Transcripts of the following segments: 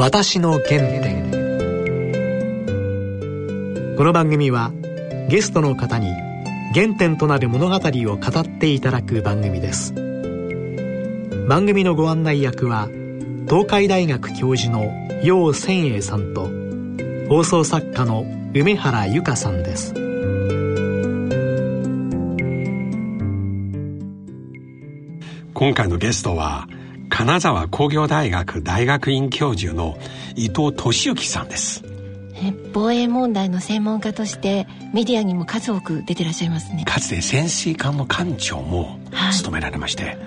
私の原点。この番組はゲストの方に原点となる物語を語っていただく番組です。番組のご案内役は東海大学教授の楊千栄さんと放送作家の梅原由香さんです。今回のゲストは金沢工業大学大学院教授の伊藤俊之さんです。防衛問題の専門家としてメディアにも数多く出てらっしゃいますね。かつて潜水艦の艦長も務められまして、はい、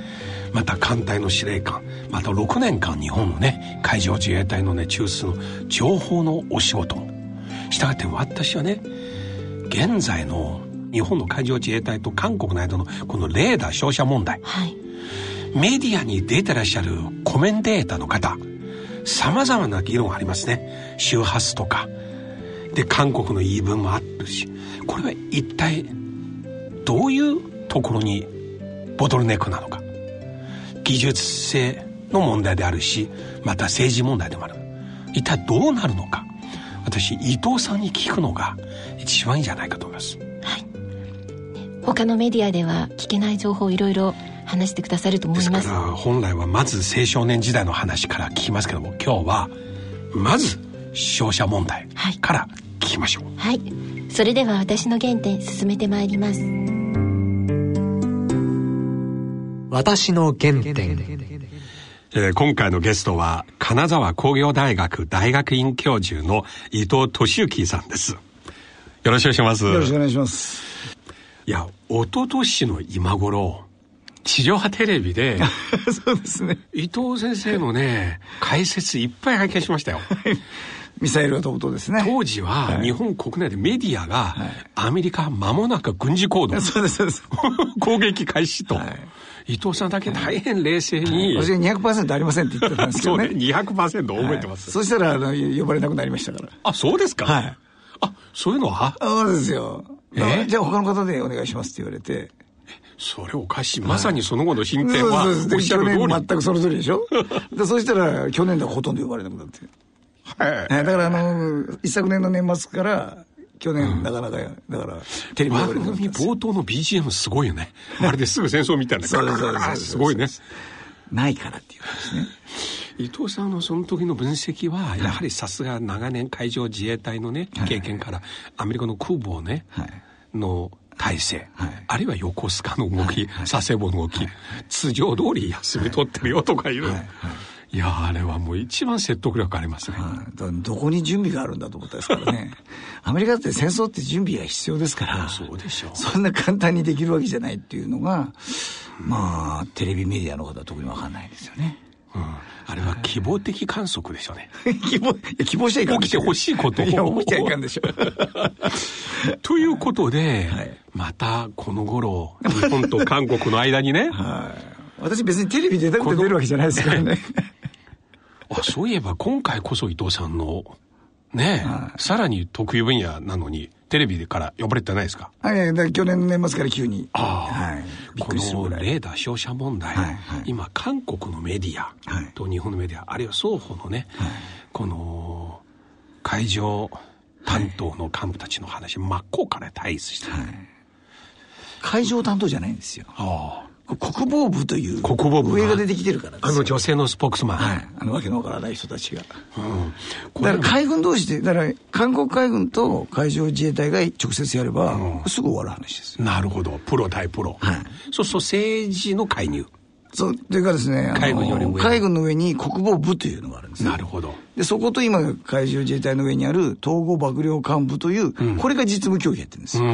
また艦隊の司令官また6年間日本のね海上自衛隊のね中枢の情報のお仕事も。したがって私はね現在の日本の海上自衛隊と韓国の間のこのレーダー照射問題、はいメディアに出てらっしゃるコメンテーターの方、様々な議論がありますね。周波数とか。で、韓国の言い分もあるし、これは一体、どういうところにボトルネックなのか。技術性の問題であるし、また政治問題でもある。一体どうなるのか。私、伊藤さんに聞くのが一番いいんじゃないかと思います。はい。他のメディアでは聞けない情報いろいろ話してくださると思います。から本来はまず青少年時代の話から聞きますけども今日はまず商社問題から聞きましょう。はい、はい、それでは私の原点進めてまいります。私の原点。えー、今回のゲストは金沢工業大学大学院教授の伊藤俊之さんです。よろしくお願いします。よろしくお願いします。いや一昨年の今頃地上波テレビで、そうですね。伊藤先生のね、解説いっぱい拝見しましたよ。ミサイルが飛ぶとですね。当時は日本国内でメディアが、アメリカ間もなく軍事行動。そうです、そうです。攻撃開始と。伊藤さんだけ大変冷静に。私が200%ありませんって言ってたんですけどね。そうね、200%覚えてます。そしたら、あの、呼ばれなくなりましたから。あ、そうですかはい。あ、そういうのは？そうですよ。え？じゃあ他の方でお願いしますって言われて。それおかしい。まさにその後の進展は、おっしゃる通り。全くその通りでしょ？でそしたら、去年ではほとんど呼ばれなくなって。はい。だから、あの、一昨年の年末から、去年、なかなか、だから、テレビ番組冒頭の BGM すごいよね。まるですぐ戦争みたいな。そうですすごいね。ないからっていうですね。伊藤さんのその時の分析は、やはりさすが長年海上自衛隊のね、経験から、アメリカの空母をね、の体制、はい、あるいは横須賀の動き、はい、佐世保の動き、はい、通常通り休み取ってるよとかいう、い。やあれはもう一番説得力ありますね、どこに準備があるんだと思ったんですからね。アメリカって戦争って準備が必要ですからそうでしょう。そんな簡単にできるわけじゃないっていうのが、まあテレビメディアの方は特に分かんないですよねうん、あれは希望的観測でしょうね。希望、希望しちゃいかん。起きてほしいことを。いや、起きちゃいかんでしょ。ということで、はい、またこの頃、日本と韓国の間にね。はい。私別にテレビ出たくて出るわけじゃないですからね。あ、そういえば今回こそ伊藤さんの、ね、はい、さらに得意分野なのに、テレビから呼ばれてないですか？はい、去年の年末から急に。ああ。はい。このレーダー照射問題、はいはい、今、韓国のメディアと日本のメディア、あるいは双方のね、はい、この海上担当の幹部たちの話、真っ向から対立してる、はい、海上担当じゃないんですよ。ああ。国防部という国防部上が出てきてるからあの女性のスポークスマン。はい。あのわけのわからない人たちが。うん。だから海軍同士で、だから韓国海軍と海上自衛隊が直接やれば、うん、すぐ終わる話ですなるほど。プロ対プロ。はい。そうそう、政治の介入。そう、というかですね、海軍より上。海軍の上に国防部というのがあるんですなるほど。で、そこと今、海上自衛隊の上にある統合幕僚幹部という、うん、これが実務協議やってるんですよ。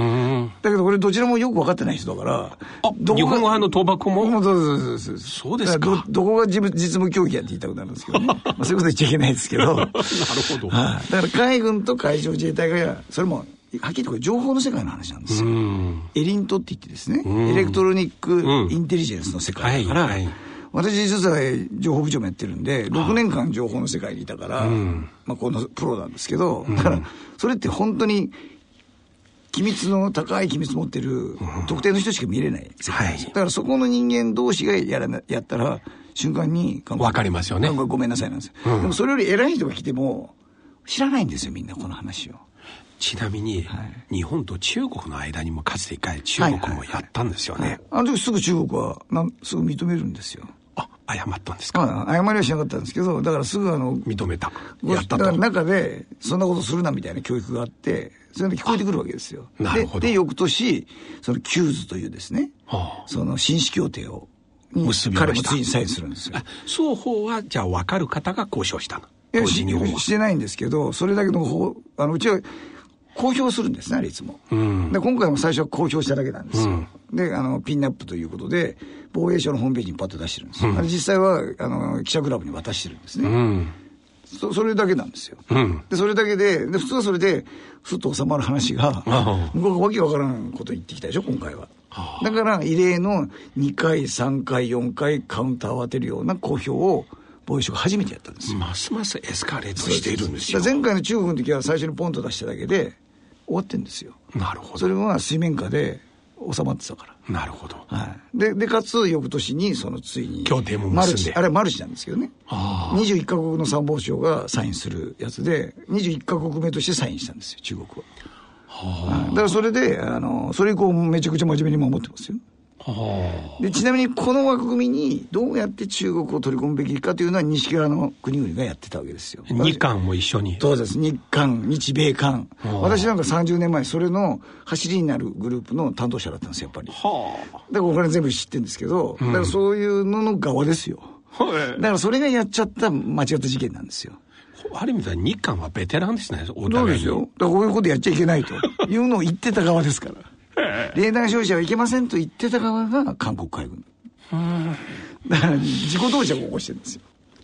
だけどこれどちらもよく分かってない人だから、あ、日本側の倒幕も？そうそうそうそうですかど。どこが実務協議やって言いたくなるんですけどね。まあ、そういうこと言っちゃいけないですけど。なるほど。はあ、だから海軍と海上自衛隊が、それもはっきりと情報の世界の話なんですよ。エリントって言ってですね、エレクトロニックインテリジェンスの世界だから、はいはい。私実は情報部長もやってるんで、6年間情報の世界にいたから、まあこのプロなんですけど、だから、それって本当に、機密の高い機密持ってる特定の人しか見れない世界です、だからそこの人間同士がやらなやったら、瞬間にわかりますよね。ごめんなさいなんですよ。うん、でもそれより偉い人が来ても、知らないんですよ、みんな、この話を。ちなみに、はい、日本と中国の間にもかつて一回中国もやったんですよね。はいはいはい、あの時すぐ中国はなんすぐ認めるんですよ。あ、謝ったんですか、まあ、謝りはしなかったんですけど、だからすぐあの、認めた。やったと。だから中で、そんなことするなみたいな教育があって、それで聞こえてくるわけですよ。なるほど。で、翌年、その CUES というですね、はあ、その紳士協定を、結び彼もついにサインするんですよ。双方は、じゃあ分かる方が交渉したの？当時日本は。してないんですけど、それだけの方、あの、うちは、公表するんですね、あれいつも。うん、で今回も最初は公表しただけなんですよ。うん、で、あの、ピンナップということで、防衛省のホームページにパッと出してるんですよ。うん、あれ実際は、あの、記者クラブに渡してるんですね。そそれだけなんですよ。で、それだけで、で、普通はそれで、ふっと収まる話が、向こうがわけわからんこと言ってきたでしょ、今回は。だから、異例の2回、3回、4回カウンターを当てるような公表を、防衛省が初めてやったんですますますエスカレートしているんですよ。前回の中国の時は最初にポンと出しただけで、終わってんですよ。なるほど。それは水面下で収まってたから。なるほど。はい。で、で、かつ、翌年に、その、ついに。協定もマルチ、あれはマルチなんですけどね。21カ国の参謀省がサインするやつで、21カ国目としてサインしたんですよ、中国は。はあ、だからそれで、あの、それ以降めちゃくちゃ真面目に守ってますよ。でちなみにこの枠組みにどうやって中国を取り込むべきかというのは西側の国々がやってたわけですよ。日韓も一緒に。そうです。日韓、日米韓。私なんか30年前、それの走りになるグループの担当者だったんですよ、やっぱり。はあ、だからお金全部知ってるんですけど、だからそういうのの側ですよ。だからそれがやっちゃった間違った事件なんですよ。ある意味では日韓はベテランですね、お互いに。そうですよ。だからこういうことやっちゃいけないというのを言ってた側ですから。レーダー照射はいけませんと言ってた側が韓国海軍。だから自己同時を起こしてるんですよ。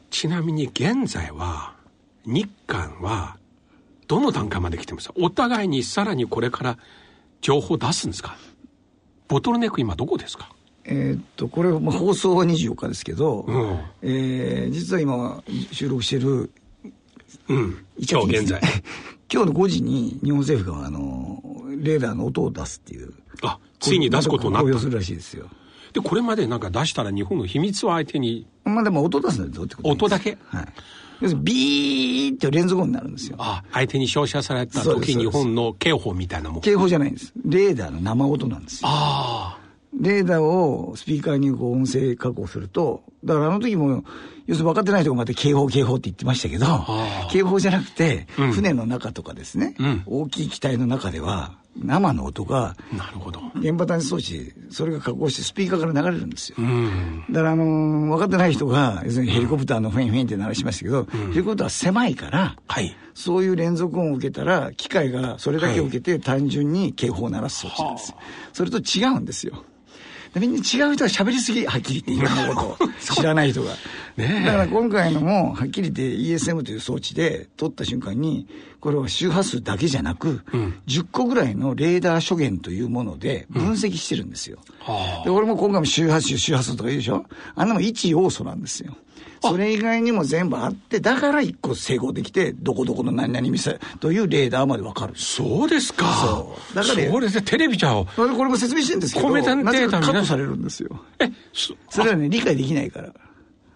ちなみに現在は、日韓は、どの段階まで来てます？かお互いにさらにこれから情報出すんですか？ボトルネック今どこですか？えっと、これ、まあ、放送は24日ですけど、うん、えー、実は今収録してる、うん、今日現在。今日の5時に日本政府があのレーダーの音を出すっていう。あ、ついに出すことになった。するらしいですよ。で、これまでなんか出したら日本の秘密を相手に。まあでも音出すんだよってこと音だけ？はい。要するにビーって連続音になるんですよ。あ、相手に照射された時日本の警報みたいなもん。警報じゃないんです。レーダーの生音なんですよ。ああ。レーダーをスピーカーにこう音声確保すると、だからあの時も、要するに分かってない人がまた警報警報って言ってましたけど、警報じゃなくて、船の中とかですね、うん、大きい機体の中では、生の音が、なるほど。電波探知装置、それが加工してスピーカーから流れるんですよ。うん、だからあのー、分かってない人が、要するにヘリコプターのフェンフェンって鳴らしましたけど、うん、ヘリコプターは狭いから、はい、そういう連続音を受けたら、機械がそれだけ受けて単純に警報を鳴らす装置なんですよ。はい、それと違うんですよ。みんな違う人が喋りすぎ、はっきり言っていろんなこと。を知らない人が。ねだから今回のも、はっきり言って ESM という装置で撮った瞬間に、これは周波数だけじゃなく、うん、10個ぐらいのレーダー諸言というもので分析してるんですよ。うん、で、俺も今回も周波数、周波数とか言うでしょ。あんなも1要素なんですよ。それ以外にも全部あって、だから一個成功できて、どこどこの何々店というレーダーまでわかる。そうですか。そう。だから、それでテレビじゃん。これも説明してるんですけど、コメンテーターカットされるんですよ。え、そそれはね、理解できないから。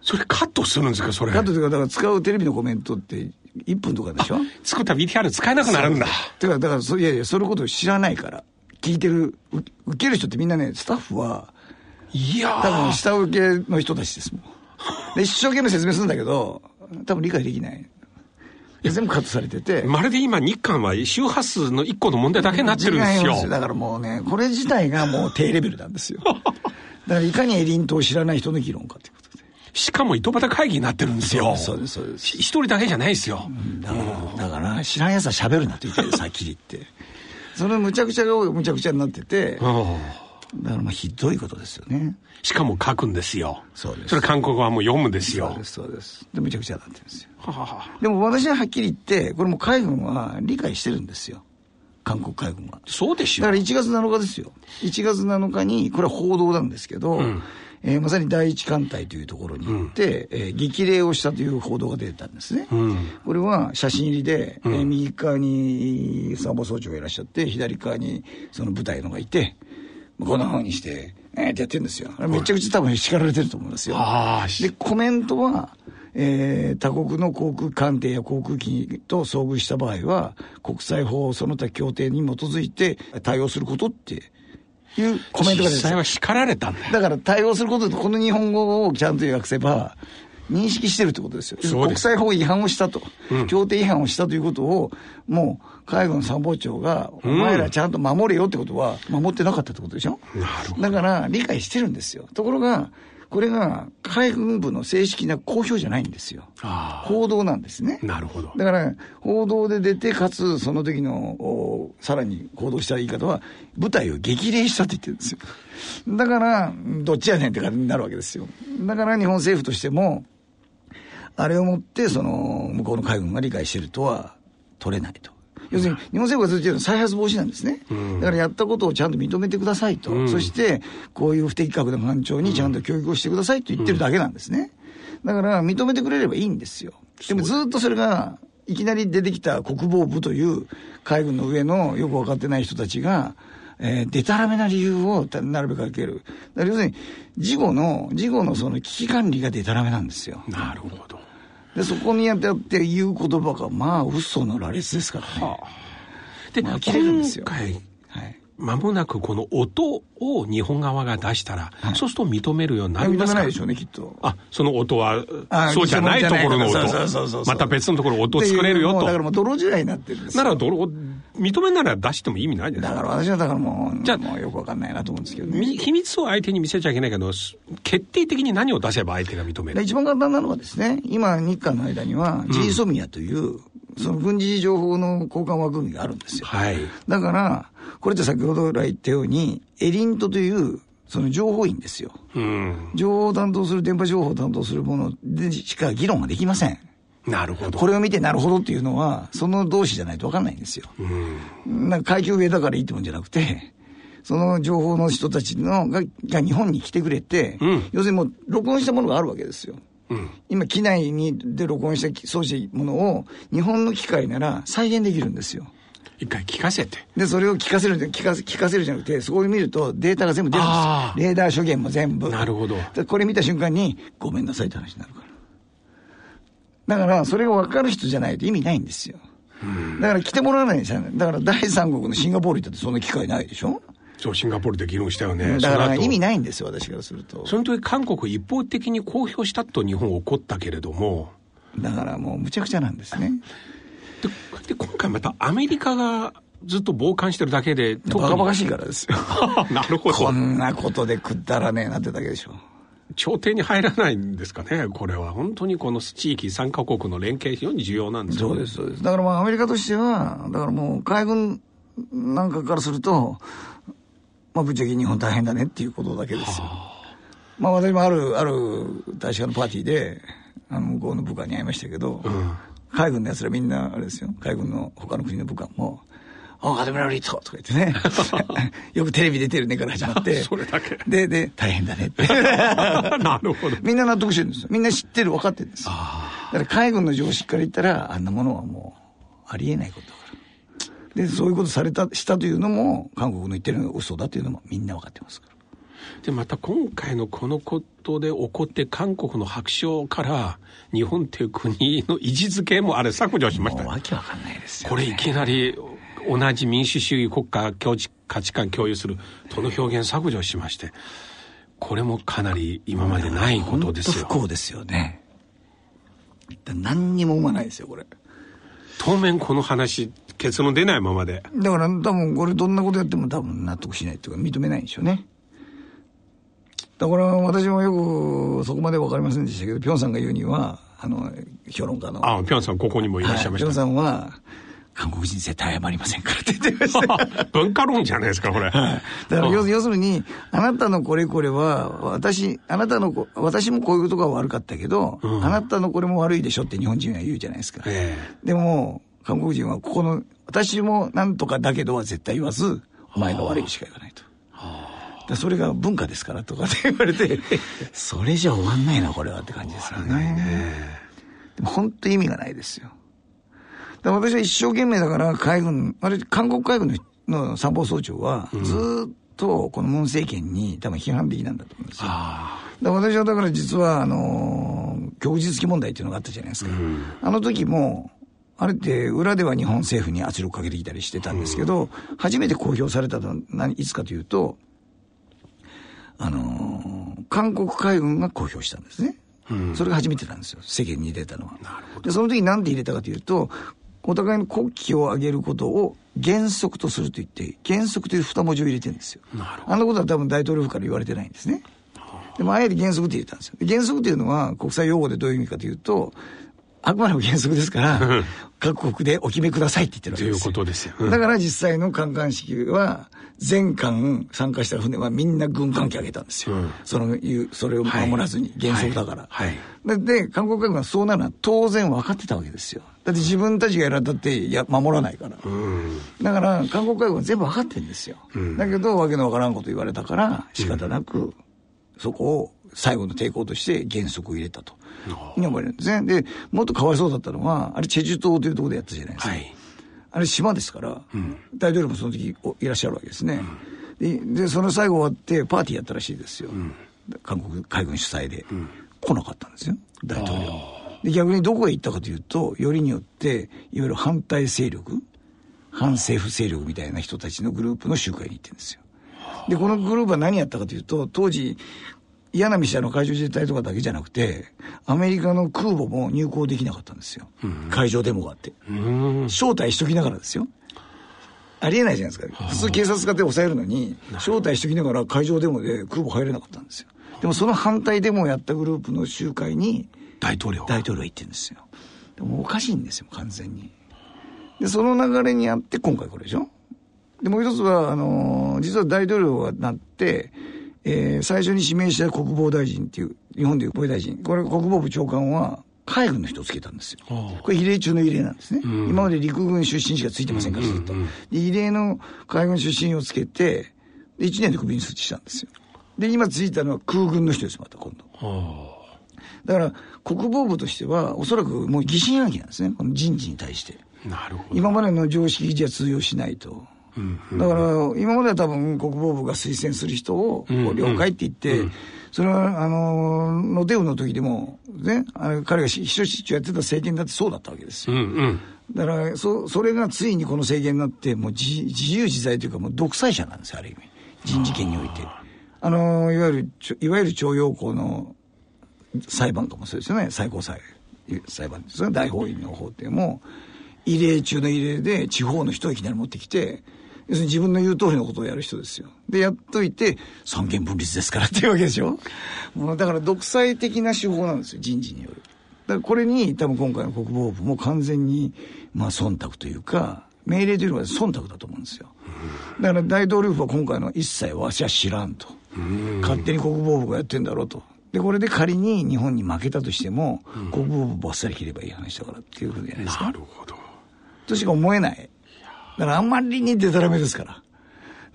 それカットするんですか、それ。カットというか、だから使うテレビのコメントって1分とかでしょ？作った VTR 使えなくなるんだ。てか、だからそ、いやいや、そのことを知らないから。聞いてる、受ける人ってみんなね、スタッフは、いや多分下請けの人たちですもん。で一生懸命説明するんだけど、多分理解できない。全部カットされてて。まるで今日韓は周波数の一個の問題だけになってるんですよ。だからもうね、これ自体がもう低レベルなんですよ。だからいかにエリントを知らない人の議論かということで。しかも糸端会議になってるんですよ。そうです、そうです。一人だけじゃないですよ。だから、だから知らんやつは喋るなと言ってる、さっきり言って。そのむちゃくちゃがむちゃくちゃになってて、だからまあひどいことですよね。しかも書くんですよ。そうです。それ韓国語はもう読むんですよ。そうです、そうです。で、めちゃくちゃなってるんですよ。はははでも私ははっきり言って、これも海軍は理解してるんですよ。韓国海軍は。そうでしょ。だから1月7日ですよ。1月7日に、これは報道なんですけど、うん、えー、まさに第一艦隊というところに行って、うん、えー、激励をしたという報道が出たんですね。うん、これは写真入りで、うん、えー、右側に参謀総長がいらっしゃって、左側にその部隊のがいて、こんな風にして、えーってやってるんですよ。めちゃくちゃ多分叱られてると思いますよ。で、コメントは、えー、他国の航空艦艇や航空機と遭遇した場合は、国際法その他協定に基づいて対応することっていうコメントが出て実際は叱られたんだよ。だから対応することで、この日本語をちゃんと訳せば、認識してるってことですよ。す国際法違反をしたと、うん、協定違反をしたということを、もう、海軍参謀長が、お前らちゃんと守れよってことは、守ってなかったってことでしょ、うん、だから、理解してるんですよ。ところが、これが海軍部の正式な公表じゃないんですよ。報道なんですね。なるほど。だから、報道で出て、かつ、その時の、さらに報道した言い方は、部隊を激励したって言ってるんですよ。だから、どっちやねんって感じになるわけですよ。だから日本政府としても、あれをもって、その、向こうの海軍が理解してるとは取れないと。要するに、日本政府がずっと言うのは再発防止なんですね。うん、だからやったことをちゃんと認めてくださいと。うん、そして、こういう不適格な艦長にちゃんと教育をしてくださいと言ってるだけなんですね。だから、認めてくれればいいんですよ。でもずっとそれが、いきなり出てきた国防部という海軍の上のよく分かってない人たちが、えー、でたらめな理由をなるべくかける。要するに、事後の、事後のその危機管理がでたらめなんですよ。なるほど。で、そこにやってって言う言葉が、まあ、嘘の羅列ですからね。はあ、で、まあ、呆れるんですよ。今回、はいまもなくこの音を日本側が出したら、はい、そうすると認めるようになりますか？認めないでしょうね、きっと。あ、その音は、そうじゃないところの音。また別のところ音作れるよと。だからもう泥時代になってるんですなら泥、認めなら出しても意味ないじゃないですか。だから私はだからもう、じゃあもうよくわかんないなと思うんですけどね。秘密を相手に見せちゃいけないけど、決定的に何を出せば相手が認める一番簡単なのはですね、今日韓の間には、ジーソミアという、その軍事情報の交換枠組みがあるんですよ。はい。だから、これって先ほど来言ったように、エリントという、その情報員ですよ。うん。情報を担当する、電波情報を担当するものでしか議論ができません。なるほど。これを見てなるほどっていうのは、その同士じゃないと分かんないんですよ。うん。なんか階級上だからいいってもんじゃなくて、その情報の人たちのがが日本に来てくれて、うん、要するにもう録音したものがあるわけですよ。うん、今、機内にで録音したそうしたものを、日本の機械なら再現できるんですよ。一回聞かせて。で、それを聞かせる聞かせ、聞かせるじゃなくて、そこに見るとデータが全部出るんですよ。レーダー諸言も全部。なるほど。これ見た瞬間に、ごめんなさいって話になるから。だから、それが分かる人じゃないと意味ないんですよ。だから来てもらわないんですよ。だから第三国のシンガポール行ったってそんな機会ないでしょ？そう、シンガポールで議論したよね。だから意味ないんですよ、私からすると。その時韓国一方的に公表したと日本怒ったけれども。だからもうむちゃくちゃなんですね。で、で今回またアメリカがずっと傍観してるだけで、バカバカしいからですよ。なるほど。こんなことでくったらねえなってだけでしょ。調停に入らないんですかね、これは。本当にこの地域3カ国の連携、非常に重要なんですよ、ね、そうです、そうです。だからまあ、アメリカとしては、だからもう、海軍なんかからすると、まあ、ぶっちゃけ日本大変だねっていうことだけですよ。まあ、私もある、ある大使館のパーティーで、あの、向こうの部下に会いましたけど、うん、海軍の奴らみんな、あれですよ、海軍の他の国の部下も、あ、アドミラルリートとか言ってね。よくテレビ出てるねから始まって。それだけ。で、で、大変だねって。なるほど。みんな納得してるんですよ。みんな知ってる、分かってるんですよ。だから海軍の常識から言ったら、あんなものはもう、ありえないことだから。で、そういうことされた、したというのも、韓国の言ってるのが嘘だというのもみんな分かってますから。で、また今回のこのことで起こって韓国の白書から日本っていう国の位置づけもあれ削除しました。もうわけわかんないですよ、ね、これいきなり同じ民主主義国家価値観共有するとの表現削除しまして、これもかなり今までないことですよ。不幸ですよね。何にも生まないですよ、これ。当面この話、結論出ないままで。だから多分これどんなことやっても多分納得しないっていうか認めないんでしょうね。だから私もよくそこまで分かりませんでしたけど、ピョンさんが言うには、あの、評論家の。ああ、ピョンさんここにもいらっしゃいました。はい、ピョンさんは、韓国人絶対謝りませんからって言ってました。文化論じゃないですか、これ。はい。だから要要するに、あなたのこれこれは、私、あなたの、私もこういうことが悪かったけど、うん、あなたのこれも悪いでしょって日本人は言うじゃないですか。でも、韓国人はここの、私もなんとかだけどは絶対言わず、お前が悪いしか言わないと。それが文化ですからとかって言われて、それじゃ終わんないな、これはって感じですよね。ねでも本当意味がないですよ。私は一生懸命だから海軍、あれ、韓国海軍の参謀総長は、ずっと、このムン政権に多分批判的なんだと思うんですよ。だ私はだから実は、あのー、供述問題っていうのがあったじゃないですか。うん、あの時も、あれって裏では日本政府に圧力かけてきたりしてたんですけど、うん、初めて公表されたのは何、いつかというと、あのー、韓国海軍が公表したんですね。うん、それが初めてなんですよ、世間に出たのは。で、その時なんで入れたかというと、お互いの国旗を上げることを原則とすると言って、原則という二文字を入れてるんですよ。あんなことは多分大統領府から言われてないんですね。でもあえて原則って言ったんですよ。原則っていうのは国際用語でどういう意味かというと、あくまでも原則ですから、各国でお決めくださいって言ってるわけですよ。ということですよ。うん、だから実際の観艦式は、全艦参加した船はみんな軍艦機上げたんですよ。うん、その、それを守らずに、原則だから。はい。はい、で、韓国海軍はそうなるのは当然分かってたわけですよ。だって自分たちがやられたってや守らないから。うん、だから、韓国海軍は全部分かってるんですよ。だけど、わけのわからんこと言われたから、仕方なく、そこを最後の抵抗として原則を入れたと。に思われるんですね。で、もっとかわいそうだったのは、あれチェジュ島というところでやったじゃないですか。はい、あれ島ですから、うん、大統領もその時いらっしゃるわけですね。うん、でで、その最後終わってパーティーやったらしいですよ。うん、韓国海軍主催で、来なかったんですよ、大統領。で、逆にどこへ行ったかというと、よりによって、いわゆる反対勢力、反政府勢力みたいな人たちのグループの集会に行ってるんですよ。で、このグループは何やったかというと、当時、嫌な店の海上自衛隊とかだけじゃなくて、アメリカの空母も入港できなかったんですよ。うん、海上デモがあって。招待しときながらですよ。ありえないじゃないですか。普通警察がで抑えるのに、招待しときながら海上デモで空母入れなかったんですよ。でもその反対デモをやったグループの集会に、大統領大統領行ってるんですよ。でもおかしいんですよ、完全に。で、その流れにあって今回これでしょで、もう一つは、あのー、実は大統領がなって、えー、最初に指名した国防大臣っていう、日本でいう防衛大臣、これ国防部長官は、海軍の人をつけたんですよ。これ異例中の異例なんですね。うん、今まで陸軍出身しかついてませんから、ずっと。異例の海軍出身をつけて、1年でクビにしたんですよ。で、今ついたのは空軍の人です、また今度。だから、国防部としては、おそらくもう疑心暗鬼なんですね、この人事に対して。なるほど。今までの常識じゃ通用しないと。だから、今までは多分国防部が推薦する人を、了解って言って、それは、あの、ノデウの時でも、ね、あの彼が秘書室長やってた政権だってそうだったわけですよ。だから、そ、それがついにこの政権になって、もう自自由自在というか、もう独裁者なんですよ、ある意味。人事権において。あの、いわゆる、いわゆる徴用工の裁判とかもそうですよね、最高裁、裁判。ですね、大法院の法廷も、異例中の異例で地方の人をいきなり持ってきて、要するに自分の言う通りのことをやる人ですよ。で、やっといて、三権分立ですからっていうわけでしょ。もうだから独裁的な手法なんですよ、人事による。だからこれに多分今回の国防部も完全に、まあ忖度というか、命令というのは忖度だと思うんですよ。だから大統領府は今回の一切わしは知らんと。勝手に国防部がやってんだろうと。で、これで仮に日本に負けたとしても、国防部ばっさり切ればいい話だからっていうことじゃないですか。なるほど。としか思えない。だからあんまりにデタラメですから。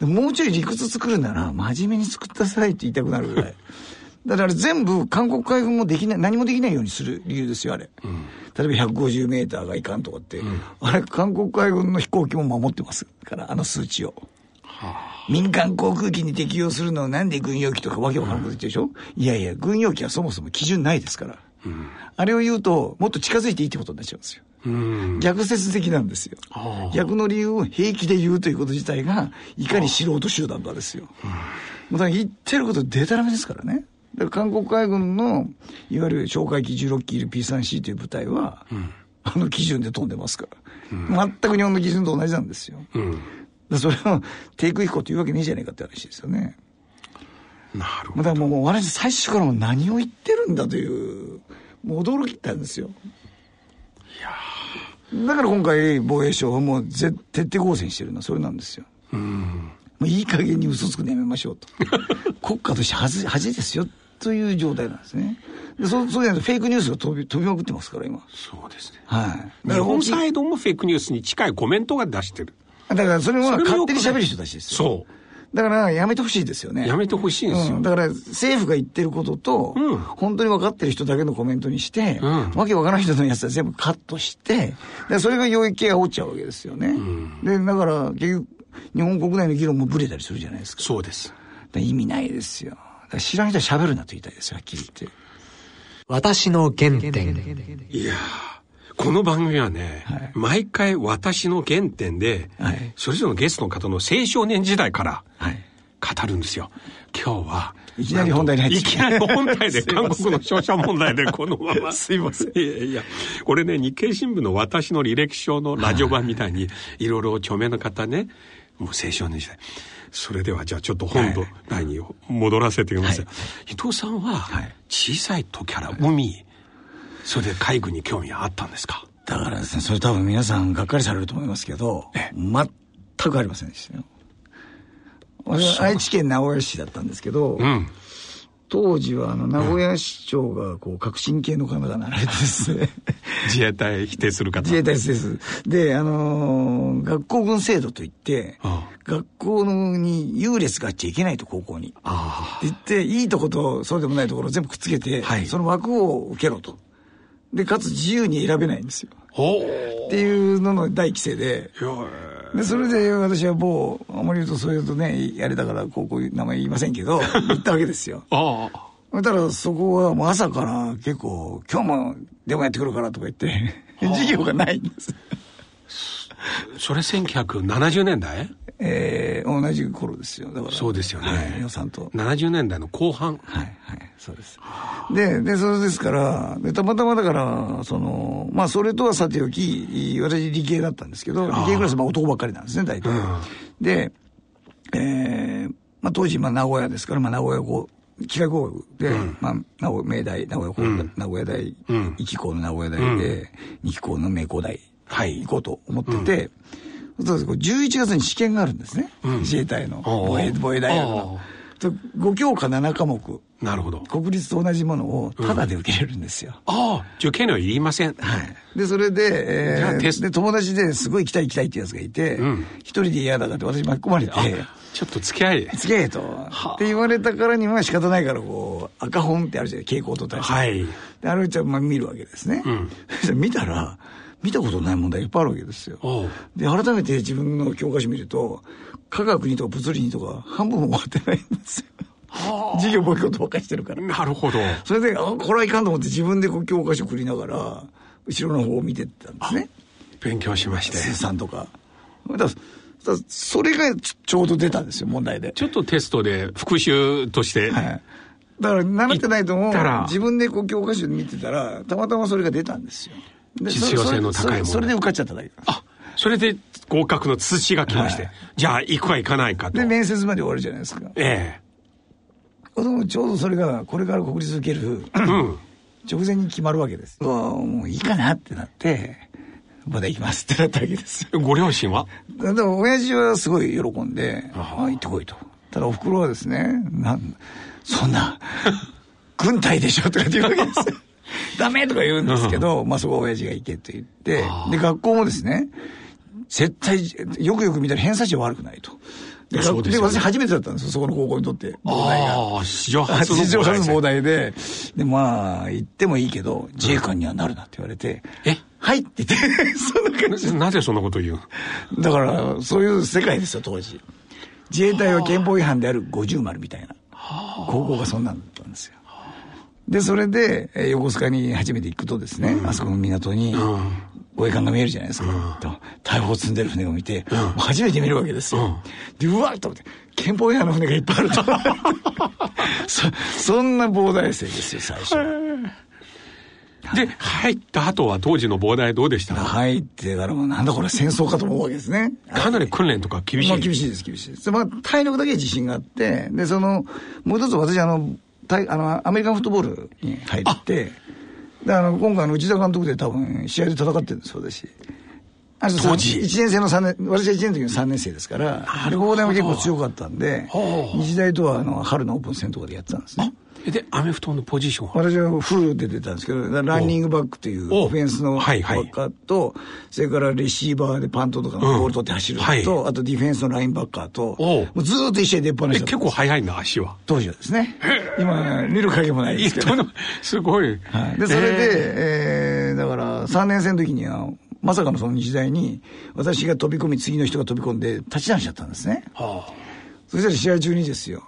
もうちょい理屈作るなら、真面目に作ってくださいって言いたくなるぐらい。だから全部韓国海軍もできない、何もできないようにする理由ですよ、あれ。うん、例えば150メーターがいかんとかって、うん、あれ、韓国海軍の飛行機も守ってますから、あの数値を。はあ、民間航空機に適用するのをなんで軍用機とかわけわからんこと言ってるでしょ、うん、いやいや、軍用機はそもそも基準ないですから。うん、あれを言うと、もっと近づいていいってことになっちゃうんですよ。逆説的なんですよ。逆の理由を平気で言うということ自体が、いかに素人集団かですよ。だから言ってることでたらめですからね。だから韓国海軍の、いわゆる哨戒機16機いる P3C という部隊は、うん、あの基準で飛んでますから、うん、全く日本の基準と同じなんですよ。うん、それを低空飛行というわけねえじゃねえかって話ですよね。なるほど。だからもう私最初からも何を言ってるんだという、もう驚きたんですよ。だから今回防衛省はもう徹底抗戦してるのはそれなんですよ。うん。もういい加減に嘘つくのやめましょうと。国家として恥恥ですよという状態なんですね。でそうそうじゃないとフェイクニュースが飛び飛びまくってますから今。そうですね。はい。日本サイドもフェイクニュースに近いコメントが出してる。だからそれは勝手に喋る人たちですよ。そう。だからやめてほしいですよね。やめてほしいんですよ、うん、だから政府が言ってることと、うん、本当に分かってる人だけのコメントにして、うん、わけ分からない人のやつは全部カットして、でそれが領域が落ちちゃうわけですよね。で、だから結局、日本国内の議論もブレたりするじゃないですか。そうです。意味ないですよ。知らん人は喋るなと言いたいですよ、はっきり言って。私の原点。いやこの番組はね、はい、毎回私の原点で、はい、それぞれのゲストの方の青少年時代から語るんですよ。今日は、いきなり本題に入っていきなり本題で、韓国の商社問題でこのまま。すいません。いやいや、俺ね、日経新聞の私の履歴書のラジオ版みたいに、い。ろいろ著名な方ね、もう青少年時代。それではじゃあちょっと本題に戻らせてください。はい、伊藤さんは、小さい時から海、それで海軍に興味があったんですか？だからですね、それ多分皆さんがっかりされると思いますけど、全くありませんでしたよ。私は愛知県名古屋市だったんですけど、うん、当時はあの名古屋市長がこう革新系の方がなられてですね自衛隊否定する方自衛隊です。で、あのー、学校軍制度といって、ああ学校に優劣があっちゃいけないと、高校に。ああ。言って、いいとことそうでもないところを全部くっつけて、はい、その枠を受けろと。で、かつ自由に選べないんですよ。っていうのの大規制で。で、それで私は某、あまり言うとそういうとね、やれたから、こう、こういう名前言いませんけど、言ったわけですよ。ああ。そしたらそこはもう朝から結構、今日も電話やってくるからとか言って、授業がないんです。それ1970年代？えー、同じ頃ですよ。だから。そうですよね。はい、予算と。70年代の後半。はい、はい、そうです。で、で、それですから、で、たまたまだから、その、まあ、それとはさておき、私理系だったんですけど、理系クラス、まあ男ばっかりなんですね、大体。うん、で、えー、まあ当時、まあ名古屋ですから、まあ名古屋校、機械工学で、うん、まあ、名古明大、名古屋工、うん、名古屋大、うん、1校の名古屋大で、うん、2期校の名工大、はい、行こうと思ってて、そうです11月に試験があるんですね。自衛隊の防衛、防衛大学の。5教科7科目。なるほど。国立と同じものをタダで受けれるんですよ。ああ、受験料いりません。はい。で、それで、えー、で、友達ですごい行きたい行きたいってやつがいて、一人で嫌だからって私巻き込まれて、ちょっと付き合い。付き合いと。って言われたからには仕方ないから、こう、赤本ってあるじゃない、蛍光と対して。はい。で、あれちゃん、まあ見るわけですね。うん。見たら、見たことない問題いっぱいあるわけですよ。で、改めて自分の教科書見ると、科学にとか物理にとか半分も終わってないんですよ。授業ボイコットばっかりしてるから。なるほど。それで、あ、これはいかんと思って自分でこう教科書繰りながら、後ろの方を見てたんですね。勉強しまして。生産とか。だそれがちょうど出たんですよ、問題で。ちょっとテストで復習として。はい。だから、習ってないとも、自分でこう教科書で見てたら、たまたまそれが出たんですよ。実用性の高いもの。それで受かっちゃっただけあそれで合格の通知が来まして、はい、じゃあ行くか行かないかと。で面接まで終わるじゃないですか。ええ。ちょうどそれがこれから国立受ける、うん、直前に決まるわけですもういいかなってなってまだ行きますってなったわけです。ご両親は？だから親父はすごい喜んで「ああ行ってこい」と。ただおふくろはですねなんそんな軍隊でしょとかって言うわけですよダメとか言うんですけど、まあそこは親父が行けと言って、で、学校もですね、絶対、よくよく見たら偏差値は悪くないと。で、でね、で私初めてだったんですよ、そこの高校にとって。膨大が。ああ、史上初の 史上初の膨大で。で、まあ、行ってもいいけど、自衛官にはなるなって言われて、え？はいって言って、そんな感じ。なぜそんなこと言うだから、そういう世界ですよ、当時。自衛隊は憲法違反である50丸みたいな。高校がそんなんだったんですよ。で、それで、えー、横須賀に初めて行くとですね、うん、あそこの港に、護衛艦が見えるじゃないですか。うん、大砲積んでる船を見て、うん、初めて見るわけですよ。で、うわっと思って、憲法違反の船がいっぱいあると。そ、そんな膨大性ですよ、最初。で、入った後は当時の膨大どうでした？入ってからもなんだこれ戦争かと思うわけですね。かなり訓練とか厳しい。まあ厳しいです、厳しいです。まあ体力だけ自信があって、で、その、もう一つ私あの、あの、アメリカンフットボールに入って、で、あの、今回の内田監督で多分、試合で戦ってるんです、私。あ当時 ?1 年生の3年、私は1年の時の3年生ですから、両方でも結構強かったんで、日大とはあの春のオープン戦とかでやってたんですね。で、アメフトのポジション。私はフルで出たんですけど、ランニングバックというオフェンスのバッカーと、それからレシーバーでパントとかのボール取って走ると、あとディフェンスのラインバッカーと、もうずっと一試合出っ放し結構速いんだ、足は。当時はですね。今、見る影もないですけど。すごい。で、それで、えー、だから3年生の時には、まさかのその日大に、私が飛び込み、次の人が飛び込んで、立ち直しちゃったんですね。はあ、そしたら試合中にですよ、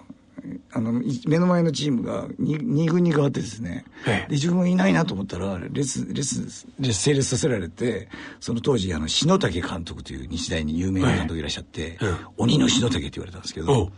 あの、目の前のチームが 2, 2軍に変わってですね、で、自分がいないなと思ったら、列、列、列、整列させられて、その当時、あの、篠竹監督という日大に有名な監督いらっしゃって、はい、鬼の篠竹って言われたんですけど、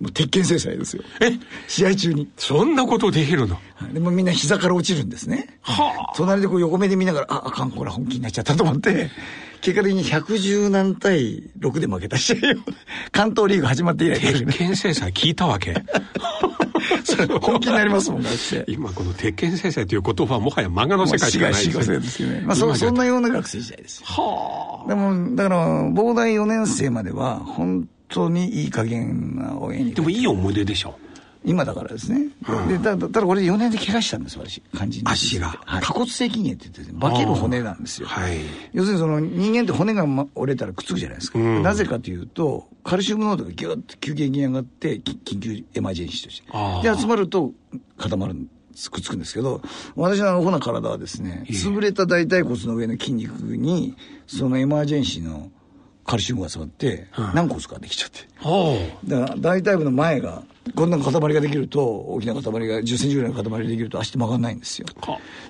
もう鉄拳制裁ですよ。え？試合中に。そんなことできるの？でもみんな膝から落ちるんですね。はあ。隣でこう横目で見ながら、あ、あかん、これ本気になっちゃったと思って、結果的に110何対6で負けた試合を、関東リーグ始まって以来、鉄拳制裁聞いたわけ。それ本気になりますもんだって。今この鉄拳制裁という言葉はもはや漫画の世界しかないですね。ですよね。まあそそんなような学生時代です。はあ。でも、だから、膨大4年生までは、本当にいい加減な応援に。でもいい思い出でしょ。今だからですね。うん、でただ、ただこれ4年で怪我したんです、私、肝心足が。はい、下骨性筋炎って言って、ね、化ける骨なんですよ。はい。要するにその人間って骨が、ま、折れたらくっつくじゃないですか。うん、なぜかというと、カルシウム濃度がギュッと急激に上がって、緊急エマージェンシーとして。で、集まると固まるくっつくんですけど、私のアホな体はですね、優れた大腿骨の上の筋肉に、そのエマージェンシーのカルシウムが詰まって、何個かできちゃって。だから大腿部の前が、こんな塊ができると、大きな塊が10センチぐらいの塊ができると足って曲がんないんですよ。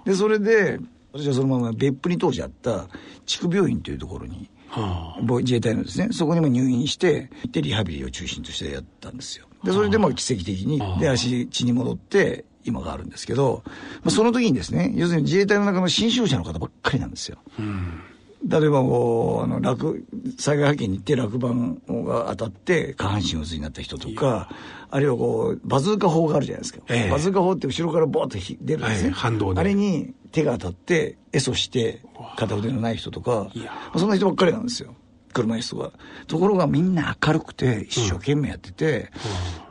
で、それで、私はそのまま別府に当時あった地区病院というところに、はあ、自衛隊のですね、そこにも入院して、で、リハビリを中心としてやったんですよ。で、それでも奇跡的に、で、足、血に戻って、今があるんですけど、まあ、その時にですね、要するに自衛隊の中の新傷者の方ばっかりなんですよ。うん例えばこう、あの、落、災害派遣に行って落盤が当たって下半身不随になった人とか、あるいはこう、バズーカ砲があるじゃないですか。えー、バズーカ砲って後ろからボーって出るんですね。反動で。あれに手が当たって、エソして片腕のない人とか、そんな人ばっかりなんですよ。車椅子が。ところがみんな明るくて、一生懸命やってて、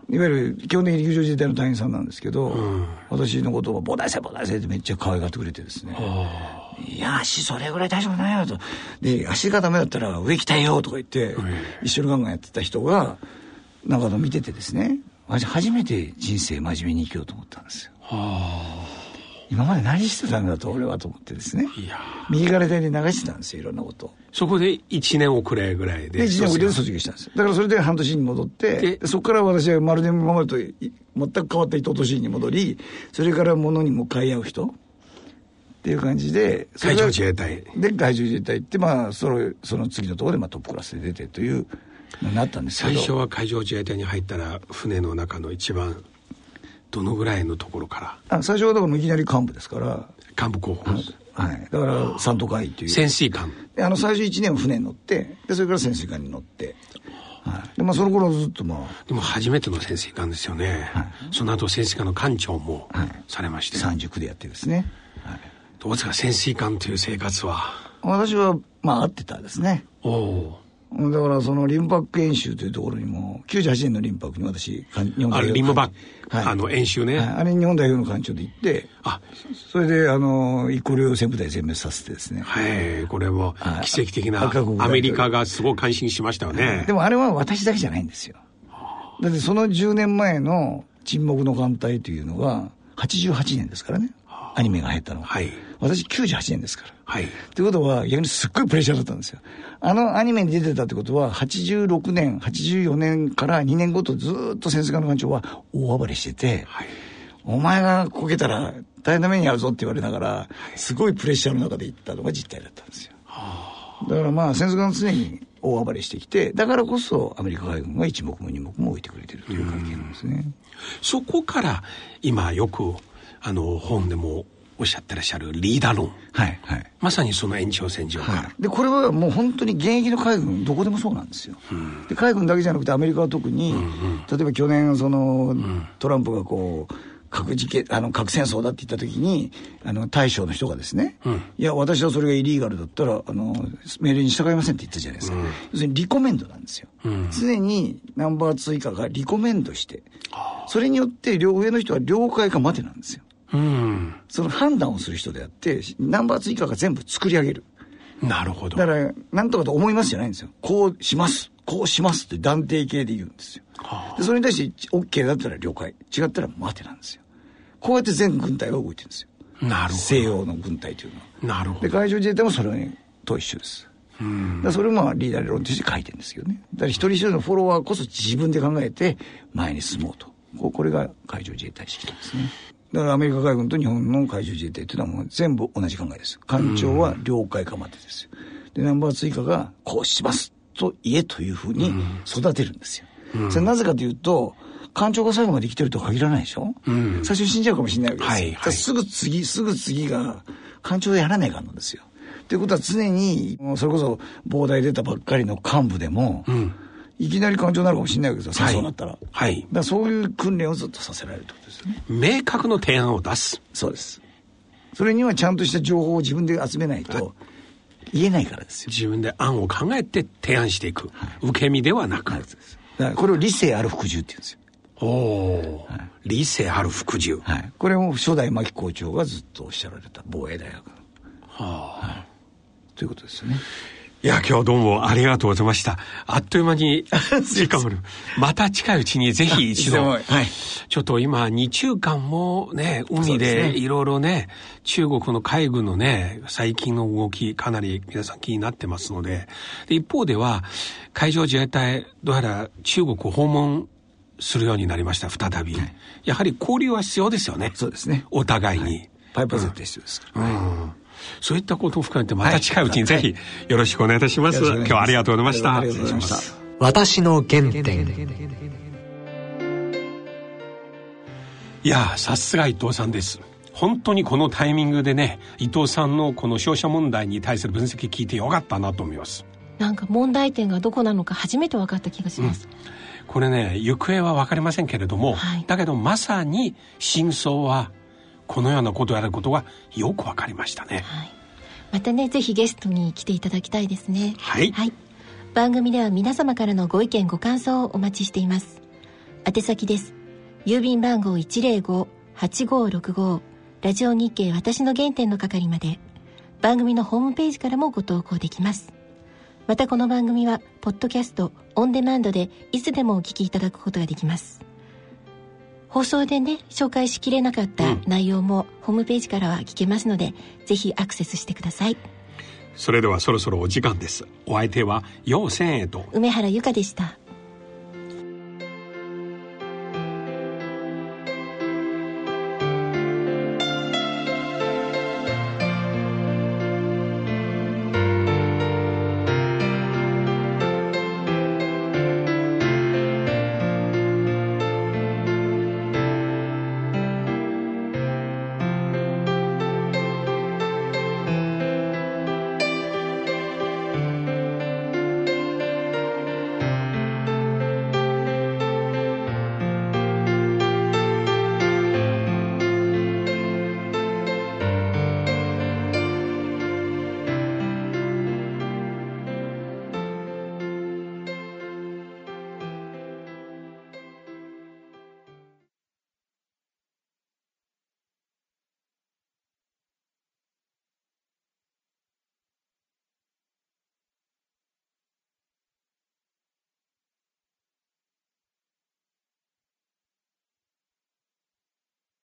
うん、いわゆる基本的に陸上自衛隊の隊員さんなんですけど、うん、私のことを、ボダイセボダイセってめっちゃ可愛がってくれてですね。いや、足それぐらい大丈夫ないよと。で、足がダメだったら上行きたいよとか言って、一緒にガンガンやってた人が、なんかの見ててですね、初めて人生真面目に生きようと思ったんですよ。今まで何してたんだと俺はと思ってですね。右から左に流してたんですよ、いろんなことそこで1年遅れぐらいで。で、1年遅れで卒業したんですよ。だからそれで半年に戻って、そこから私はまるで今までと全く変わった伊藤敏に戻り、それから物に向かい合う人。っていう感じで、海上自衛隊。で、海上自衛隊って、まあ、その、その次のところで、まあ、トップクラスで出てというなったんですけど。最初は海上自衛隊に入ったら、船の中の一番、どのぐらいのところから？あ最初はだからいきなり幹部ですから。幹部候補。はい。だから、三都海っていう。潜水艦。で、あの、最初1年船に乗って、で、それから潜水艦に乗って、はい。で、まあ、その頃ずっとまあ。でも、初めての潜水艦ですよね。はい。その後、潜水艦の艦長も、されまして。はい、39でやってですね。はい。どうですか潜水艦という生活は。私はまあ合ってたですね。おおだからそのリンパク演習というところにも98年のリンパクに私日本代表リンバック、はい、あの演習ね、はい、あれ日本代表の艦長で行ってあ。それであの一個領戦部隊全滅させてですね。はいこれも奇跡的なアメリカがすごく感心しましたよね、でもあれは私だけじゃないんですよ。だってその10年前の沈黙の艦隊というのが88年ですからねアニメが入ったのは。はい。私98年ですから。はい。ってことは、逆にすっごいプレッシャーだったんですよ。あのアニメに出てたってことは、86年、84年から2年ごとずっと潜水艦の艦長は大暴れしてて、はい。お前がこけたら大変な目に遭うぞって言われながら、すごいプレッシャーの中で行ったのが実態だったんですよ。はあ、だからまあ潜水艦常に大暴れしてきて、だからこそアメリカ海軍が一目も二目も置いてくれてるという関係なんですね。そこから今よくあの本でもおっしゃってらっしゃるリーダー論。はい。はい。まさにその延長線上から、はい。で、これはもう本当に現役の海軍、どこでもそうなんですよ。うん、で、海軍だけじゃなくてアメリカは特に、うんうん、例えば去年、その、うん、トランプがこう、核事件、あの、核戦争だって言った時に、あの、大将の人がですね、うん、いや、私はそれがイリーガルだったら、あの、命令に従いませんって言ったじゃないですか。うん、要するにリコメンドなんですよ。うん、常にナンバー2以下がリコメンドして、それによって両上の人は了解か待てなんですよ。うん、その判断をする人であって、ナンバー2以下が全部作り上げる。なるほど。だから、なんとかと思いますじゃないんですよ。こうします。こうしますって断定形で言うんですよ。はあ、でそれに対して OK だったら了解。違ったら待てなんですよ。こうやって全軍隊が動いてるんですよ。なるほど。西洋の軍隊というのは。なるほど。で、海上自衛隊もそれにと一緒です。だそれもリーダー論として書いてるんですけどね。だから一人一人のフォロワーこそ自分で考えて前に進もうと。これが海上自衛隊式なんですね。だからアメリカ海軍と日本の海上自衛隊というのはもう全部同じ考えです。艦長は了解かまでですよ。で、ナンバー追加がこうしますと言えというふうに育てるんですよ。それなぜかというと、艦長が最後まで生きてるとは限らないでしょ、うん、最初死んじゃうかもしれないわけです。はいはい、すぐ次、すぐ次が艦長でやらないかんのですよ。ということは常に、それこそ膨大出たばっかりの幹部でも、うん、いきなり艦長になるかもしれないわけですよ、戦争になったら。はい。だそういう訓練をずっとさせられるってことですよね。明確の提案を出す。そうです。それにはちゃんとした情報を自分で集めないと、言えないからですよ。自分で案を考えて提案していく。はい、受け身ではなく。はい、だからこれを理性ある服従って言うんですよ。おお、はい、理性ある服従。はい。これも初代牧校長がずっとおっしゃられた防衛大学。はあ、はい。ということですよね。いや、今日どうもありがとうございました。あっという間に 時間もまた近いうちにぜひ一度、はい、ちょっと今、日中間もね、海でいろいろね、中国の海軍のね、最近の動き、かなり皆さん気になってますので、で一方では、海上自衛隊、どうやら中国を訪問するようになりました、再び。はい、やはり交流は必要ですよね。そうですね。お互いに。はい、パイプは絶対必要ですから。うんそういったことを含めてまた近いうちにぜひよろしくお願いいたします。はい、今日はありがとうございました。ありがとうございました。私の原点。いやさすが伊藤さんです。本当にこのタイミングでね、伊藤さんのこの消費者問題に対する分析聞いてよかったなと思います。なんか問題点がどこなのか初めて分かった気がします。うん、これね、行方は分かりませんけれども、はい、だけどまさに真相はこのようなことをやることがよくわかりましたね、はい、またねぜひゲストに来ていただきたいですね。はい、はい、番組では皆様からのご意見ご感想をお待ちしています。宛先です。郵便番号105-8565ラジオ日経私の原点の係まで。番組のホームページからもご投稿できます。またこの番組はポッドキャストオンデマンドでいつでもお聞きいただくことができます放送でね紹介しきれなかった内容も、ホームページからは聞けますのでぜひアクセスしてください。それではそろそろお時間です。お相手は陽千恵と梅原由香でした